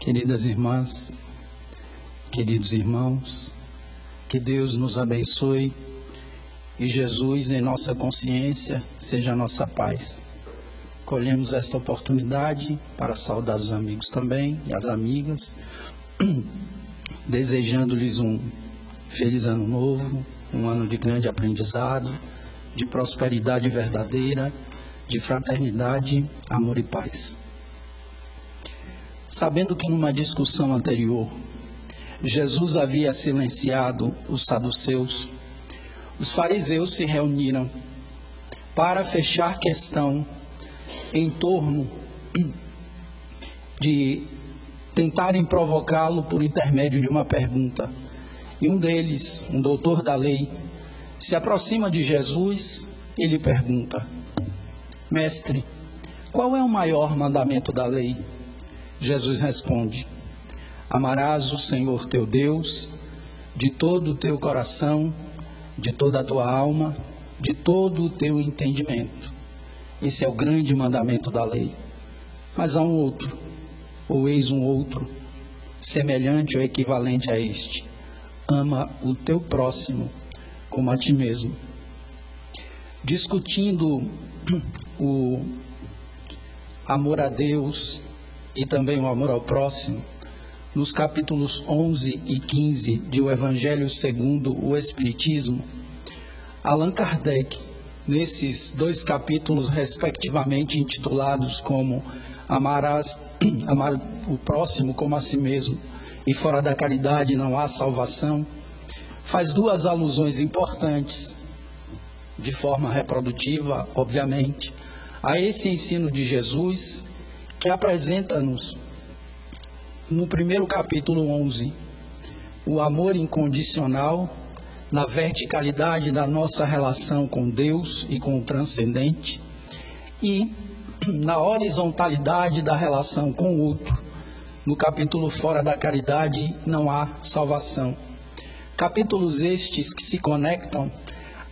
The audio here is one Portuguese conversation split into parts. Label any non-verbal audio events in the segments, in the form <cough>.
Queridas irmãs, queridos irmãos, que Deus nos abençoe e Jesus em nossa consciência seja a nossa paz. Colhemos esta oportunidade para saudar os amigos também e as amigas, <clears throat> desejando-lhes um feliz ano novo, um ano de grande aprendizado, de prosperidade verdadeira, de fraternidade, amor e paz. Sabendo que numa discussão anterior Jesus havia silenciado os saduceus, os fariseus se reuniram para fechar questão em torno de tentarem provocá-lo por intermédio de uma pergunta. E um deles, um doutor da lei, se aproxima de Jesus e lhe pergunta: Mestre, qual é o maior mandamento da lei? Jesus responde: Amarás o Senhor teu Deus de todo o teu coração, de toda a tua alma, de todo o teu entendimento. Esse é o grande mandamento da lei. Mas há um outro, ou eis um outro, semelhante ou equivalente a este: ama o teu próximo como a ti mesmo. Discutindo <clears throat> o amor a Deus e também o amor ao próximo, nos capítulos 11 e 15 de O Evangelho segundo o Espiritismo, Allan Kardec, nesses dois capítulos respectivamente intitulados como Amarás, <clears throat> Amar o próximo como a si mesmo e fora da caridade não há salvação, faz duas alusões importantes, de forma reprodutiva, obviamente, a esse ensino de Jesus que apresenta-nos no primeiro capítulo 11 o amor incondicional na verticalidade da nossa relação com Deus e com o transcendente e na horizontalidade da relação com o outro. No capítulo Fora da Caridade não há salvação. Capítulos estes que se conectam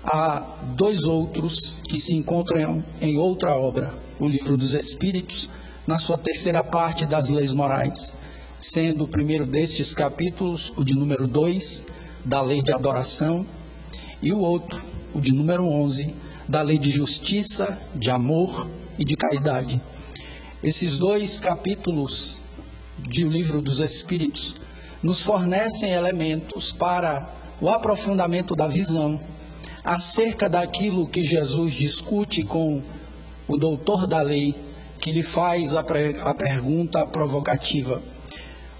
a dois outros que se encontram em outra obra, o Livro dos Espíritos, na sua terceira parte das leis morais, sendo o primeiro destes capítulos, o de número 2, da lei de adoração, e o outro, o de número 11, da lei de justiça, de amor e de caridade. Esses dois capítulos de O Livro dos Espíritos nos fornecem elementos para o aprofundamento da visão acerca daquilo que Jesus discute com o doutor da lei que lhe faz a, a pergunta provocativa.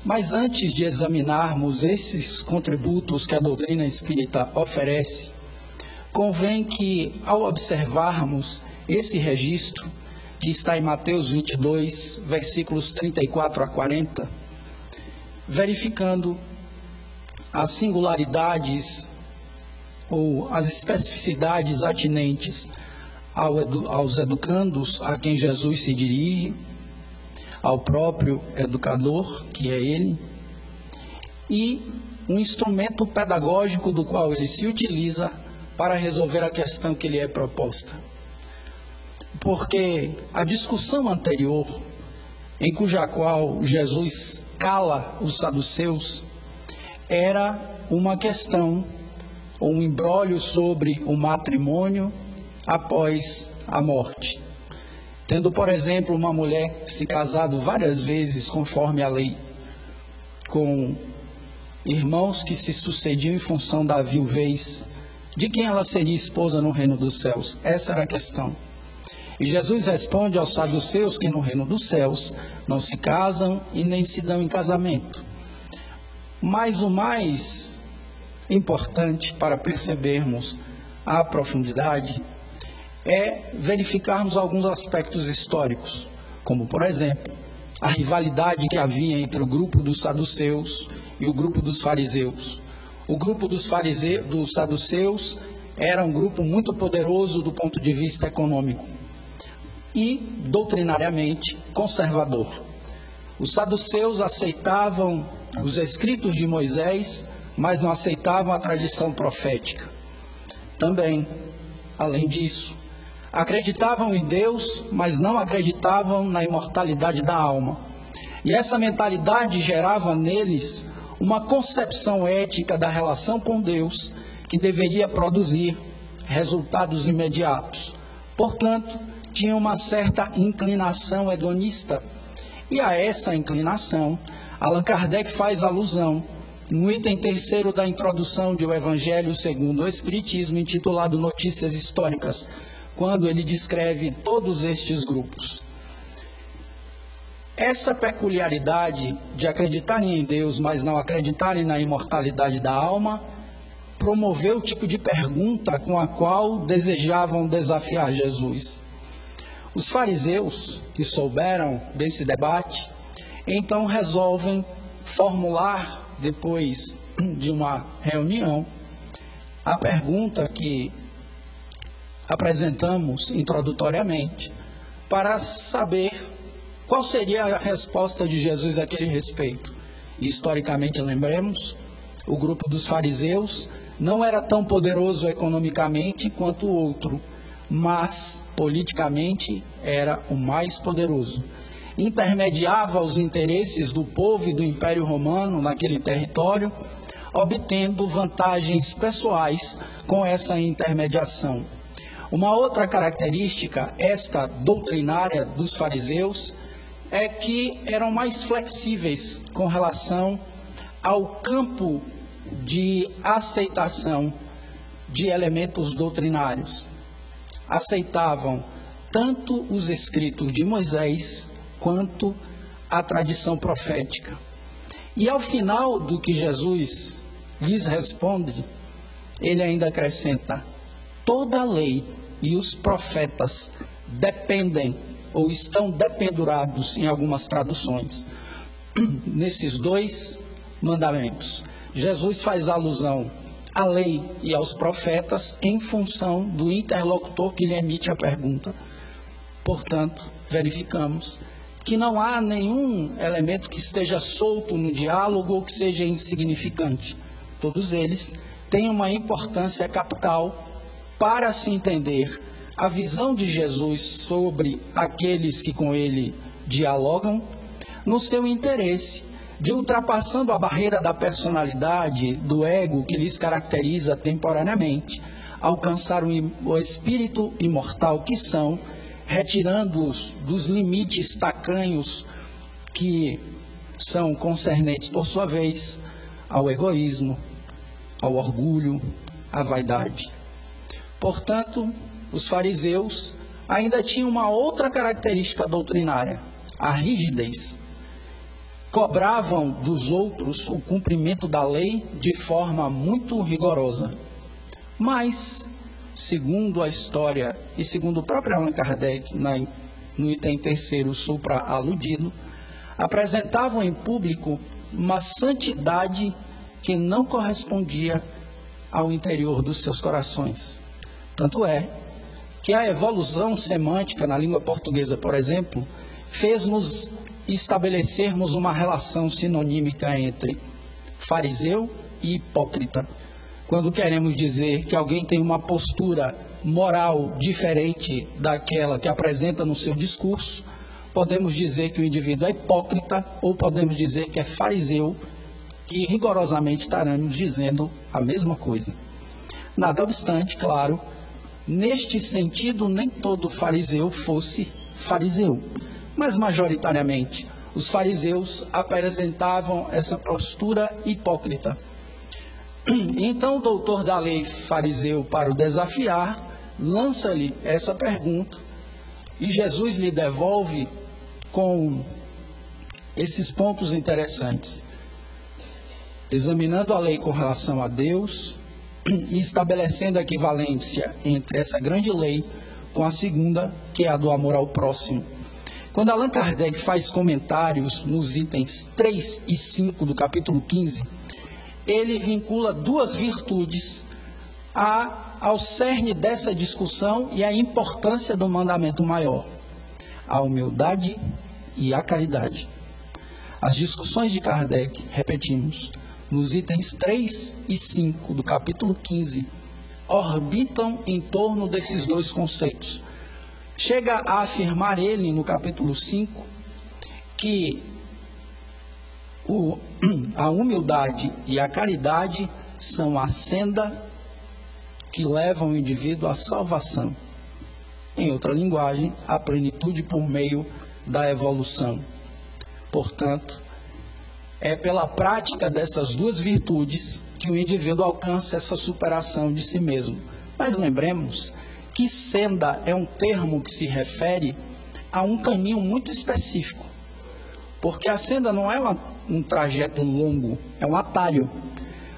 Mas antes de examinarmos esses contributos que a doutrina espírita oferece, convém que, ao observarmos esse registro, que está em Mateus 22, versículos 34 a 40, verificando as singularidades ou as especificidades atinentes aos educandos a quem Jesus se dirige, ao próprio educador, que é ele, e um instrumento pedagógico do qual ele se utiliza para resolver a questão que lhe é proposta. Porque a discussão anterior, em cuja qual Jesus cala os saduceus, era uma questão, um embrólio sobre o matrimônio após a morte. Tendo, por exemplo, uma mulher se casado várias vezes conforme a lei, com irmãos que se sucediam em função da viuvez, de quem ela seria esposa no reino dos céus? Essa era a questão. E Jesus responde aos saduceus que no reino dos céus não se casam e nem se dão em casamento. Mas o mais importante para percebermos a profundidade é verificarmos alguns aspectos históricos, como, por exemplo, a rivalidade que havia entre o grupo dos saduceus e o grupo dos fariseus. O grupo dos, farise... dos saduceus era um grupo muito poderoso do ponto de vista econômico e, doutrinariamente, conservador. Os saduceus aceitavam os escritos de Moisés, mas não aceitavam a tradição profética. Também, além disso, Acreditavam em Deus, mas não acreditavam na imortalidade da alma. E essa mentalidade gerava neles uma concepção ética da relação com Deus que deveria produzir resultados imediatos. Portanto, tinha uma certa inclinação hedonista. E a essa inclinação, Allan Kardec faz alusão no item terceiro da introdução de O Evangelho segundo o Espiritismo, intitulado Notícias Históricas, quando ele descreve todos estes grupos. Essa peculiaridade de acreditarem em Deus, mas não acreditarem na imortalidade da alma, promoveu o tipo de pergunta com a qual desejavam desafiar Jesus. Os fariseus, que souberam desse debate, então resolvem formular, depois de uma reunião, a pergunta que apresentamos introdutoriamente, para saber qual seria a resposta de Jesus a aquele respeito. E, historicamente, lembremos, o grupo dos fariseus não era tão poderoso economicamente quanto o outro, mas politicamente era o mais poderoso. Intermediava os interesses do povo e do Império Romano naquele território, obtendo vantagens pessoais com essa intermediação. Uma outra característica, esta doutrinária dos fariseus, é que eram mais flexíveis com relação ao campo de aceitação de elementos doutrinários. Aceitavam tanto os escritos de Moisés quanto a tradição profética. E ao final do que Jesus lhes responde, ele ainda acrescenta: toda a lei e os profetas dependem ou estão dependurados em algumas traduções <clears throat> nesses dois mandamentos. Jesus faz alusão à lei e aos profetas em função do interlocutor que lhe emite a pergunta. Portanto, verificamos que não há nenhum elemento que esteja solto no diálogo ou que seja insignificante. Todos eles têm uma importância capital para se entender a visão de Jesus sobre aqueles que com ele dialogam, no seu interesse de ultrapassando a barreira da personalidade, do ego que lhes caracteriza temporariamente, alcançar o espírito imortal que são, retirando-os dos limites tacanhos que são concernentes, por sua vez, ao egoísmo, ao orgulho, à vaidade. Portanto, os fariseus ainda tinham uma outra característica doutrinária, a rigidez cobravam dos outros o cumprimento da lei de forma muito rigorosa. Mas, segundo a história e segundo o próprio Allan Kardec, na, no item terceiro supra-aludido, apresentavam em público uma santidade que não correspondia ao interior dos seus corações. Tanto é que a evolução semântica na língua portuguesa, por exemplo, fez-nos estabelecermos uma relação sinonímica entre fariseu e hipócrita. Quando queremos dizer que alguém tem uma postura moral diferente daquela que apresenta no seu discurso, podemos dizer que o indivíduo é hipócrita ou podemos dizer que é fariseu, que rigorosamente estaremos dizendo a mesma coisa. Nada obstante, claro, neste sentido, nem todo fariseu fosse fariseu mas majoritariamente os fariseus apresentavam essa postura hipócrita. Então o doutor da lei fariseu, para o desafiar, lança-lhe essa pergunta e Jesus lhe devolve com esses pontos interessantes. Examinando a lei com relação a Deus e estabelecendo a equivalência entre essa grande lei com a segunda, que é a do amor ao próximo quando Allan Kardec faz comentários nos itens 3 e 5 do capítulo 15, ele vincula duas virtudes a, ao cerne dessa discussão e a importância do mandamento maior: a humildade e a caridade. As discussões de Kardec, repetimos, nos itens 3 e 5 do capítulo 15, orbitam em torno desses dois conceitos Chega a afirmar ele no capítulo 5 que o, <clears throat> a humildade e a caridade são a senda que leva o indivíduo à salvação. Em outra linguagem, a plenitude por meio da evolução. Portanto, é pela prática dessas duas virtudes que o indivíduo alcança essa superação de si mesmo. Mas lembremos que senda é um termo que se refere a um caminho muito específico. Porque a senda não é uma, um trajeto longo, é um atalho.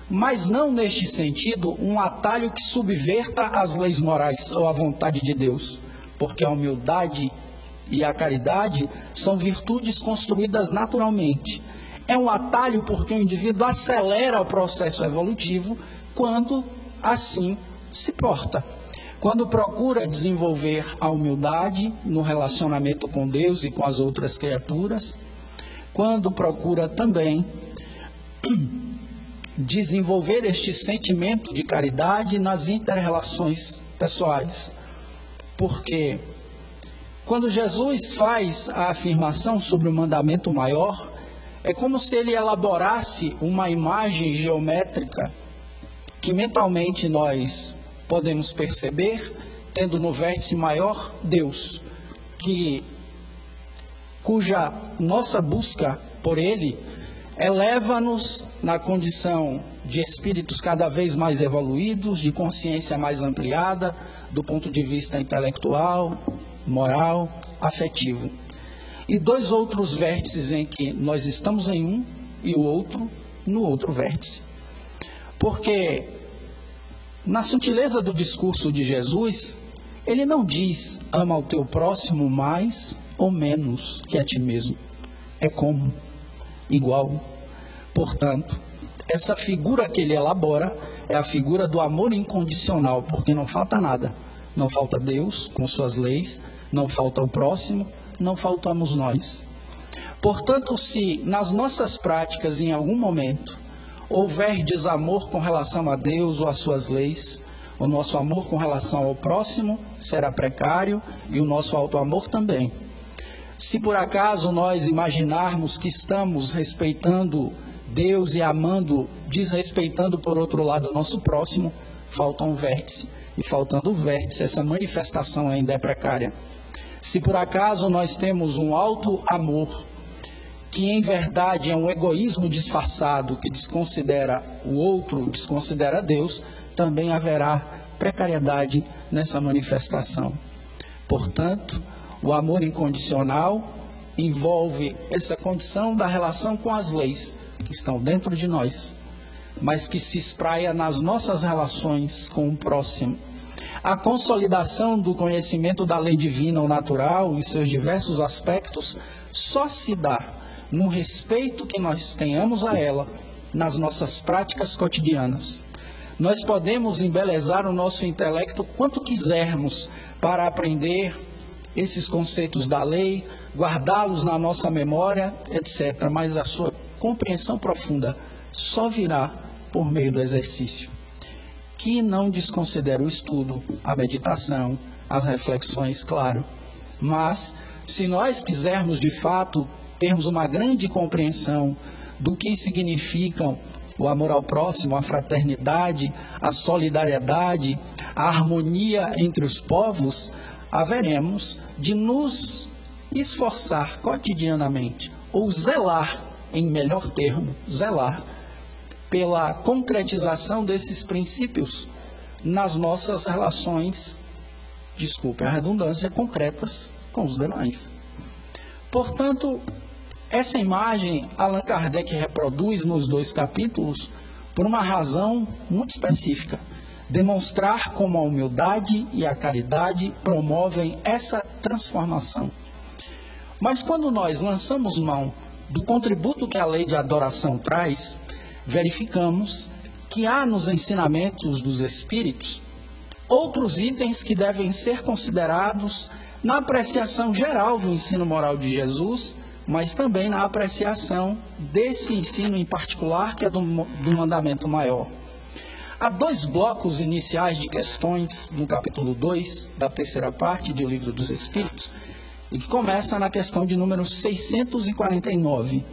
Mas não neste sentido um atalho que subverta as leis morais ou a vontade de Deus. Porque a humildade e a caridade são virtudes construídas naturalmente. É um atalho porque o indivíduo acelera o processo evolutivo quando assim se porta. Quando procura desenvolver a humildade no relacionamento com Deus e com as outras criaturas, quando procura também <clears throat> desenvolver este sentimento de caridade nas interrelações pessoais. Porque quando Jesus faz a afirmação sobre o mandamento maior, é como se ele elaborasse uma imagem geométrica que mentalmente nós podemos perceber, tendo no vértice maior Deus, que cuja nossa busca por ele eleva-nos na condição de espíritos cada vez mais evoluídos, de consciência mais ampliada, do ponto de vista intelectual, moral, afetivo. E dois outros vértices em que nós estamos em um e o outro no outro vértice. Porque na sutileza do discurso de Jesus, ele não diz ama o teu próximo mais ou menos que a ti mesmo. É como, igual. Portanto, essa figura que ele elabora é a figura do amor incondicional, porque não falta nada. Não falta Deus com suas leis, não falta o próximo, não faltamos nós. Portanto, se nas nossas práticas, em algum momento, houver desamor com relação a Deus ou às suas leis, o nosso amor com relação ao próximo será precário e o nosso auto-amor também. Se por acaso nós imaginarmos que estamos respeitando Deus e amando, desrespeitando por outro lado o nosso próximo, falta um vértice. E faltando o vértice, essa manifestação ainda é precária. Se por acaso nós temos um alto amor, que em verdade é um egoísmo disfarçado que desconsidera o outro, desconsidera Deus, também haverá precariedade nessa manifestação. Portanto, o amor incondicional envolve essa condição da relação com as leis que estão dentro de nós, mas que se espraia nas nossas relações com o próximo. A consolidação do conhecimento da lei divina ou natural e seus diversos aspectos só se dá no respeito que nós tenhamos a ela nas nossas práticas cotidianas. Nós podemos embelezar o nosso intelecto quanto quisermos para aprender esses conceitos da lei, guardá-los na nossa memória, etc. Mas a sua compreensão profunda só virá por meio do exercício, que não desconsidera o estudo, a meditação, as reflexões, claro. Mas, se nós quisermos de fato termos uma grande compreensão do que significam o amor ao próximo, a fraternidade, a solidariedade, a harmonia entre os povos, haveremos de nos esforçar cotidianamente, ou zelar, em melhor termo, zelar, pela concretização desses princípios nas nossas relações, desculpe a redundância, concretas com os demais. Portanto, essa imagem Allan Kardec reproduz nos dois capítulos por uma razão muito específica demonstrar como a humildade e a caridade promovem essa transformação. Mas quando nós lançamos mão do contributo que a lei de adoração traz, verificamos que há nos ensinamentos dos Espíritos outros itens que devem ser considerados na apreciação geral do ensino moral de Jesus, mas também na apreciação desse ensino em particular, que é do, do mandamento maior. Há dois blocos iniciais de questões no capítulo 2 da terceira parte do Livro dos Espíritos, e que começa na questão de número 649,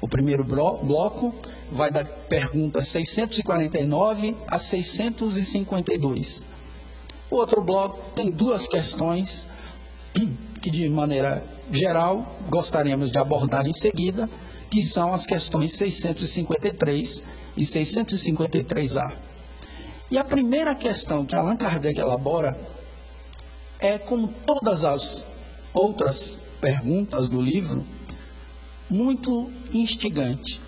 O primeiro bloco vai da pergunta 649 a 652. O outro bloco tem duas questões que, de maneira geral, gostaríamos de abordar em seguida, que são as questões 653 e 653A. E a primeira questão que Allan Kardec elabora é, como todas as outras perguntas do livro, muito instigante,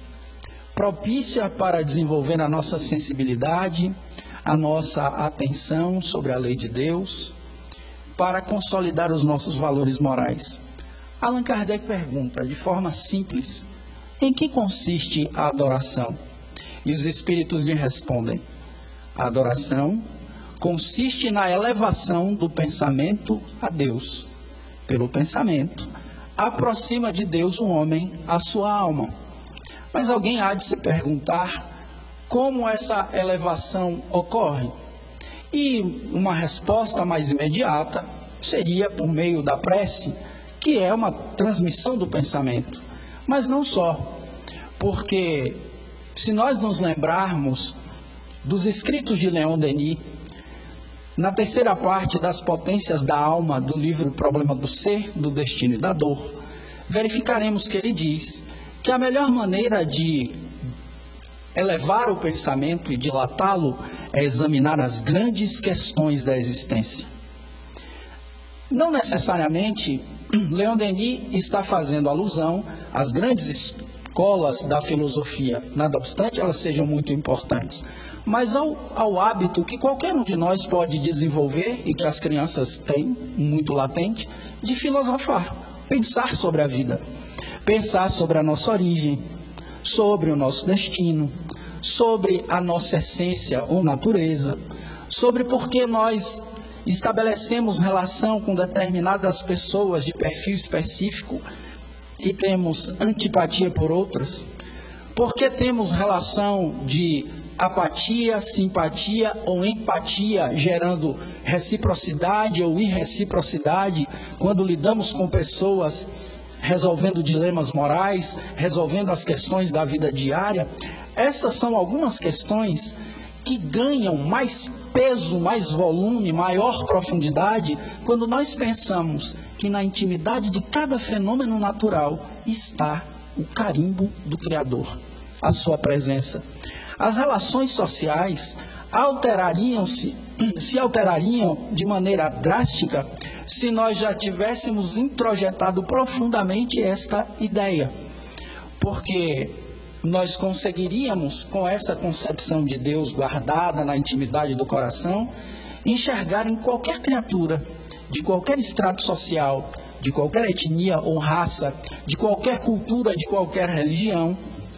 propícia para desenvolver a nossa sensibilidade, a nossa atenção sobre a lei de Deus, para consolidar os nossos valores morais. Allan Kardec pergunta de forma simples: em que consiste a adoração? E os espíritos lhe respondem: a adoração consiste na elevação do pensamento a Deus. Pelo pensamento, aproxima de Deus o homem a sua alma. Mas alguém há de se perguntar como essa elevação ocorre? E uma resposta mais imediata seria por meio da prece, que é uma transmissão do pensamento. Mas não só, porque se nós nos lembrarmos dos escritos de Leon Denis, na terceira parte das potências da alma do livro Problema do Ser, do Destino e da Dor, verificaremos que ele diz que a melhor maneira de elevar o pensamento e dilatá-lo é examinar as grandes questões da existência. Não necessariamente <clears throat> Leon Denis está fazendo alusão às grandes escolas da filosofia, nada obstante elas sejam muito importantes mas ao, ao hábito que qualquer um de nós pode desenvolver e que as crianças têm muito latente de filosofar, pensar sobre a vida, pensar sobre a nossa origem, sobre o nosso destino, sobre a nossa essência ou natureza, sobre por que nós estabelecemos relação com determinadas pessoas de perfil específico e temos antipatia por outras, porque temos relação de apatia, simpatia ou empatia, gerando reciprocidade ou irreciprocidade quando lidamos com pessoas resolvendo dilemas morais, resolvendo as questões da vida diária. Essas são algumas questões que ganham mais peso, mais volume, maior profundidade quando nós pensamos que na intimidade de cada fenômeno natural está o carimbo do Criador, a sua presença as relações sociais alterariam-se, <clears throat> se alterariam de maneira drástica se nós já tivéssemos introjetado profundamente esta ideia. Porque nós conseguiríamos, com essa concepção de Deus guardada na intimidade do coração, enxergar em qualquer criatura, de qualquer extrato social, de qualquer etnia ou raça, de qualquer cultura, de qualquer religião,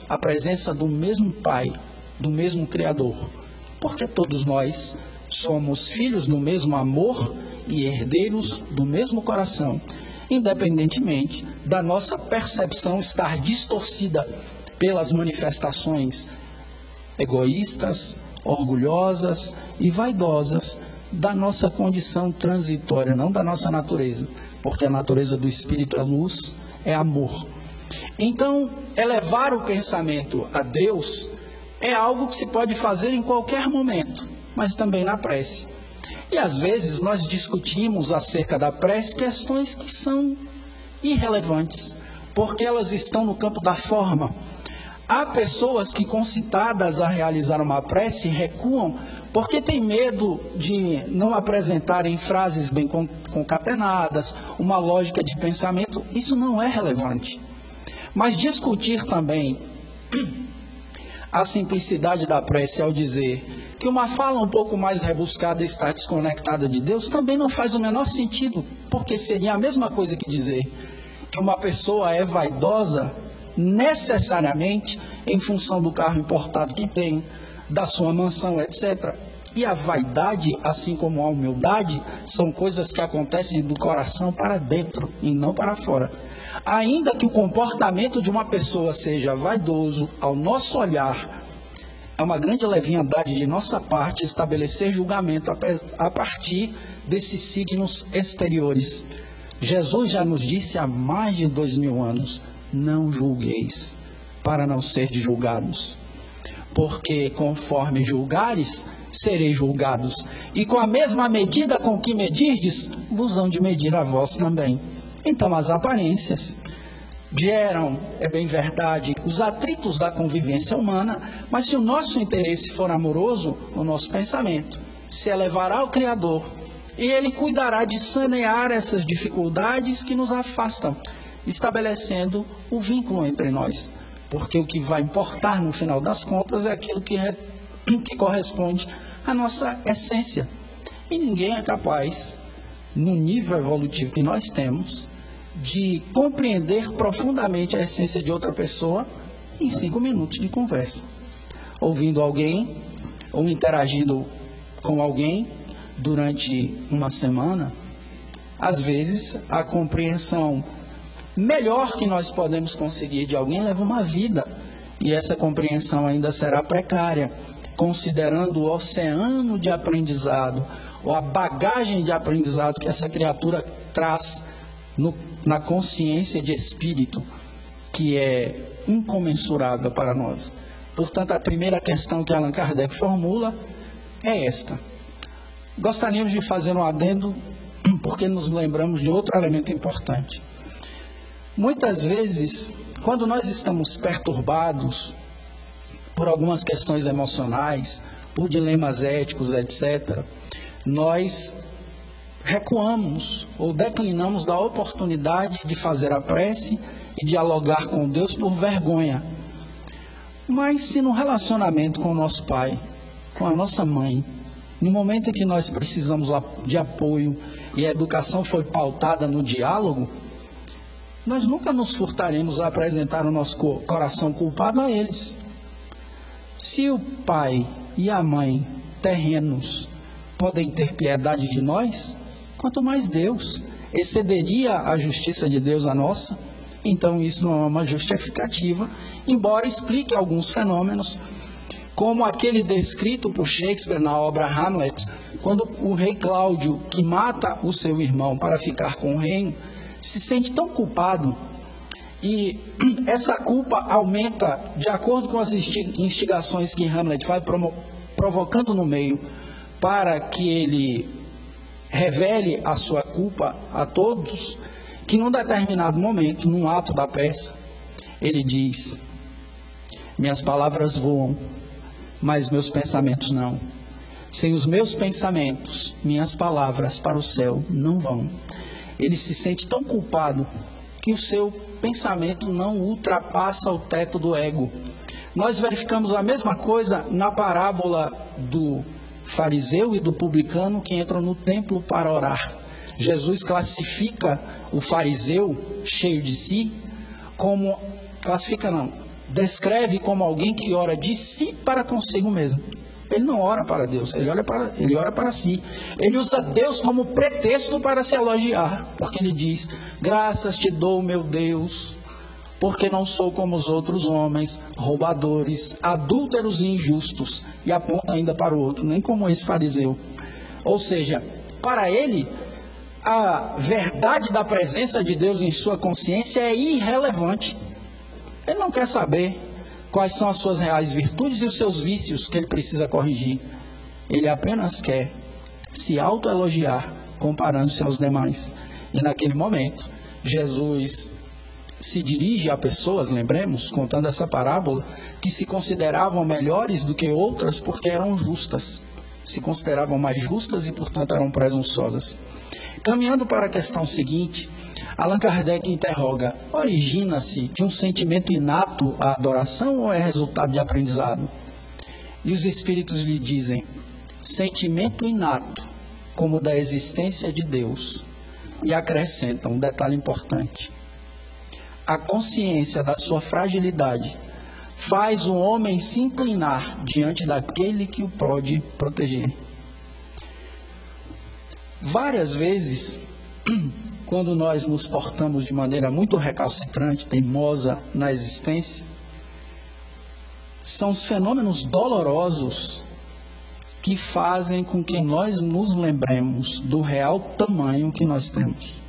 a presença do mesmo Pai do mesmo Criador, porque todos nós somos filhos do mesmo amor e herdeiros do mesmo coração, independentemente da nossa percepção estar distorcida pelas manifestações egoístas, orgulhosas e vaidosas da nossa condição transitória, não da nossa natureza, porque a natureza do Espírito é luz, é amor. Então, elevar o pensamento a Deus é algo que se pode fazer em qualquer momento, mas também na prece. E às vezes nós discutimos acerca da prece questões que são irrelevantes, porque elas estão no campo da forma. Há pessoas que, concitadas a realizar uma prece, recuam porque têm medo de não apresentarem frases bem concatenadas, uma lógica de pensamento. Isso não é relevante. Mas discutir também a simplicidade da prece ao dizer que uma fala um pouco mais rebuscada está desconectada de Deus também não faz o menor sentido, porque seria a mesma coisa que dizer que uma pessoa é vaidosa necessariamente em função do carro importado que tem, da sua mansão, etc. E a vaidade, assim como a humildade, são coisas que acontecem do coração para dentro e não para fora. Ainda que o comportamento de uma pessoa seja vaidoso, ao nosso olhar, é uma grande leviandade de nossa parte estabelecer julgamento a partir desses signos exteriores. Jesus já nos disse há mais de dois mil anos: não julgueis, para não ser julgados. Porque conforme julgares, sereis julgados. E com a mesma medida com que medirdes, vos hão de medir a vós também. Então as aparências geram, é bem verdade, os atritos da convivência humana, mas se o nosso interesse for amoroso, o nosso pensamento se elevará ao Criador e ele cuidará de sanear essas dificuldades que nos afastam, estabelecendo o vínculo entre nós. Porque o que vai importar no final das contas é aquilo que, é, que corresponde à nossa essência. E ninguém é capaz, no nível evolutivo que nós temos, de compreender profundamente a essência de outra pessoa em cinco minutos de conversa. Ouvindo alguém ou interagindo com alguém durante uma semana, às vezes a compreensão melhor que nós podemos conseguir de alguém leva uma vida e essa compreensão ainda será precária, considerando o oceano de aprendizado ou a bagagem de aprendizado que essa criatura traz no, na consciência de espírito, que é incomensurável para nós. Portanto, a primeira questão que Allan Kardec formula é esta. Gostaríamos de fazer um adendo, porque nos lembramos de outro elemento importante. Muitas vezes, quando nós estamos perturbados por algumas questões emocionais, por dilemas éticos, etc., nós recuamos ou declinamos da oportunidade de fazer a prece e dialogar com Deus por vergonha. Mas se no relacionamento com o nosso pai, com a nossa mãe, no momento em que nós precisamos de apoio e a educação foi pautada no diálogo, nós nunca nos furtaremos a apresentar o nosso coração culpado a eles. Se o pai e a mãe terrenos podem ter piedade de nós, quanto mais Deus. Excederia a justiça de Deus a nossa? Então isso não é uma justificativa, embora explique alguns fenômenos, como aquele descrito por Shakespeare na obra Hamlet, quando o rei Cláudio, que mata o seu irmão para ficar com o reino, se sente tão culpado e <clears throat> essa culpa aumenta de acordo com as instigações que Hamlet vai provocando no meio para que ele revele a sua culpa a todos, que num determinado momento, num ato da peça, ele diz: Minhas palavras voam, mas meus pensamentos não. Sem os meus pensamentos, minhas palavras para o céu não vão. Ele se sente tão culpado que o seu pensamento não ultrapassa o teto do ego. Nós verificamos a mesma coisa na parábola do fariseu e do publicano que entram no templo para orar. Jesus classifica o fariseu cheio de si como classifica não, descreve como alguém que ora de si para consigo mesmo. Ele não ora para Deus, ele, olha para, ele ora para si. Ele usa Deus como pretexto para se elogiar, porque ele diz: Graças te dou, meu Deus, porque não sou como os outros homens, roubadores, adúlteros e injustos. E aponta ainda para o outro, nem como esse fariseu. Ou seja, para ele, a verdade da presença de Deus em sua consciência é irrelevante. Ele não quer saber quais são as suas reais virtudes e os seus vícios que ele precisa corrigir. Ele apenas quer se autoelogiar comparando-se aos demais. E naquele momento, Jesus se dirige a pessoas, lembremos, contando essa parábola, que se consideravam melhores do que outras porque eram justas. Se consideravam mais justas e, portanto, eram presunçosas. Caminhando para a questão seguinte, Allan Kardec interroga: origina-se de um sentimento inato a adoração ou é resultado de aprendizado? E os espíritos lhe dizem: sentimento inato, como da existência de Deus. E acrescentam um detalhe importante: a consciência da sua fragilidade faz o homem se inclinar diante daquele que o pode proteger. Várias vezes, <clears throat> quando nós nos portamos de maneira muito recalcitrante, teimosa na existência, são os fenômenos dolorosos que fazem com que nós nos lembremos do real tamanho que nós temos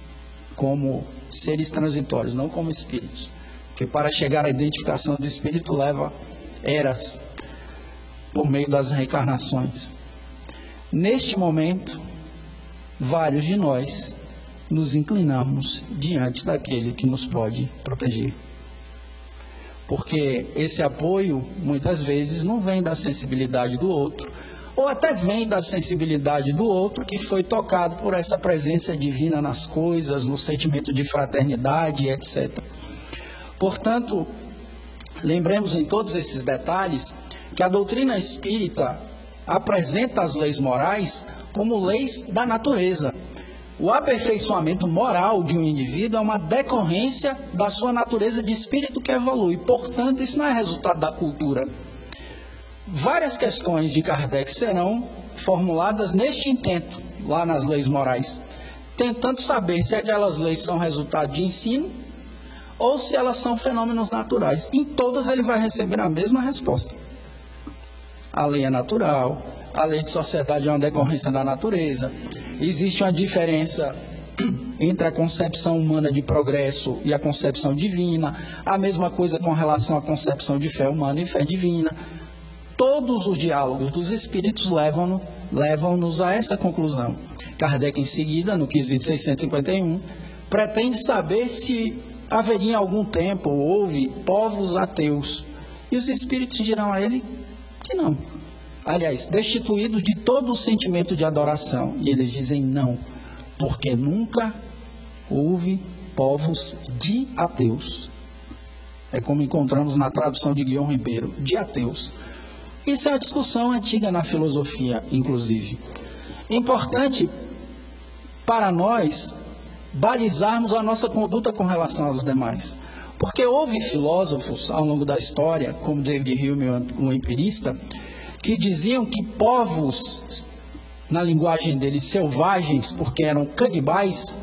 como seres transitórios, não como espíritos. que para chegar à identificação do espírito leva eras por meio das reencarnações. Neste momento, vários de nós nos inclinamos diante daquele que nos pode proteger. Porque esse apoio muitas vezes não vem da sensibilidade do outro, ou até vem da sensibilidade do outro que foi tocado por essa presença divina nas coisas, no sentimento de fraternidade, etc. Portanto, lembremos em todos esses detalhes que a doutrina espírita apresenta as leis morais como leis da natureza. O aperfeiçoamento moral de um indivíduo é uma decorrência da sua natureza de espírito que evolui. Portanto, isso não é resultado da cultura. Várias questões de Kardec serão formuladas neste intento, lá nas leis morais, tentando saber se aquelas leis são resultado de ensino ou se elas são fenômenos naturais. Em todas ele vai receber a mesma resposta. A lei é natural, a lei de sociedade é uma decorrência da natureza. Existe uma diferença <clears throat> entre a concepção humana de progresso e a concepção divina. A mesma coisa com relação à concepção de fé humana e fé divina. Todos os diálogos dos espíritos levam-nos levam a essa conclusão. Kardec, em seguida, no quesito 651, pretende saber se haveria em algum tempo, houve povos ateus. E os espíritos dirão a ele que não aliás, destituídos de todo o sentimento de adoração. E eles dizem não, porque nunca houve povos de ateus. É como encontramos na tradução de Guilherme Ribeiro, de ateus. Isso é uma discussão antiga na filosofia, inclusive. Importante para nós balizarmos a nossa conduta com relação aos demais. Porque houve filósofos ao longo da história, como David Hume, um empirista, que diziam que povos, na linguagem deles, selvagens, porque eram canibais,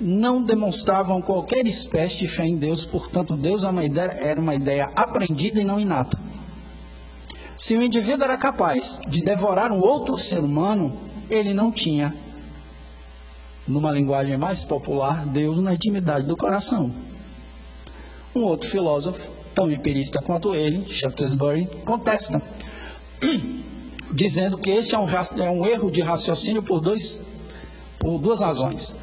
não demonstravam qualquer espécie de fé em Deus, portanto, Deus era é uma ideia, era uma ideia aprendida e não inata. Se o indivíduo era capaz de devorar um outro ser humano, ele não tinha, numa linguagem mais popular, Deus na intimidade do coração. Um outro filósofo, tão empirista quanto ele, Shaftesbury, contesta <clears throat> dizendo que este é um, é um erro de raciocínio por, dois, por duas razões.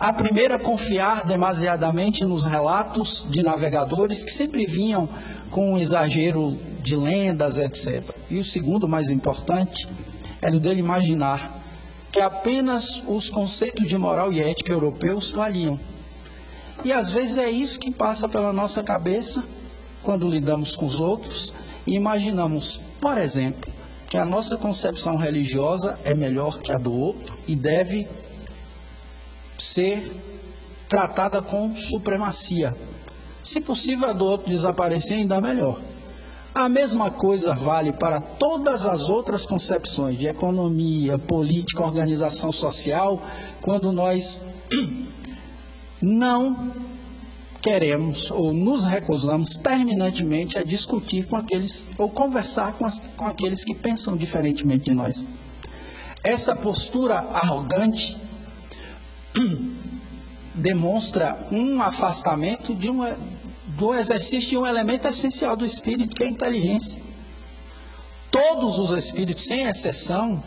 A primeira, confiar demasiadamente nos relatos de navegadores que sempre vinham com um exagero de lendas, etc. E o segundo, mais importante, é o dele imaginar que apenas os conceitos de moral e ética europeus valiam. E às vezes é isso que passa pela nossa cabeça quando lidamos com os outros e imaginamos por exemplo, que a nossa concepção religiosa é melhor que a do outro e deve ser tratada com supremacia. Se possível, a do outro desaparecer, ainda melhor. A mesma coisa vale para todas as outras concepções de economia, política, organização social, quando nós <clears throat> não queremos ou nos recusamos terminantemente a discutir com aqueles ou conversar com, as, com aqueles que pensam diferentemente de nós. Essa postura arrogante <clears throat> demonstra um afastamento de um, do exercício de um elemento essencial do espírito, que é a inteligência. Todos os espíritos, sem exceção,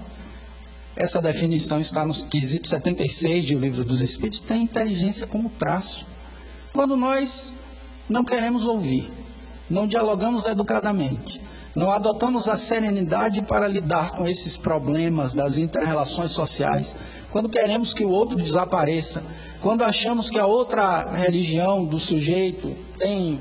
essa definição está no quesito 76 do Livro dos Espíritos, tem inteligência como traço. Quando nós não queremos ouvir, não dialogamos educadamente, não adotamos a serenidade para lidar com esses problemas das interrelações sociais, quando queremos que o outro desapareça, quando achamos que a outra religião do sujeito tem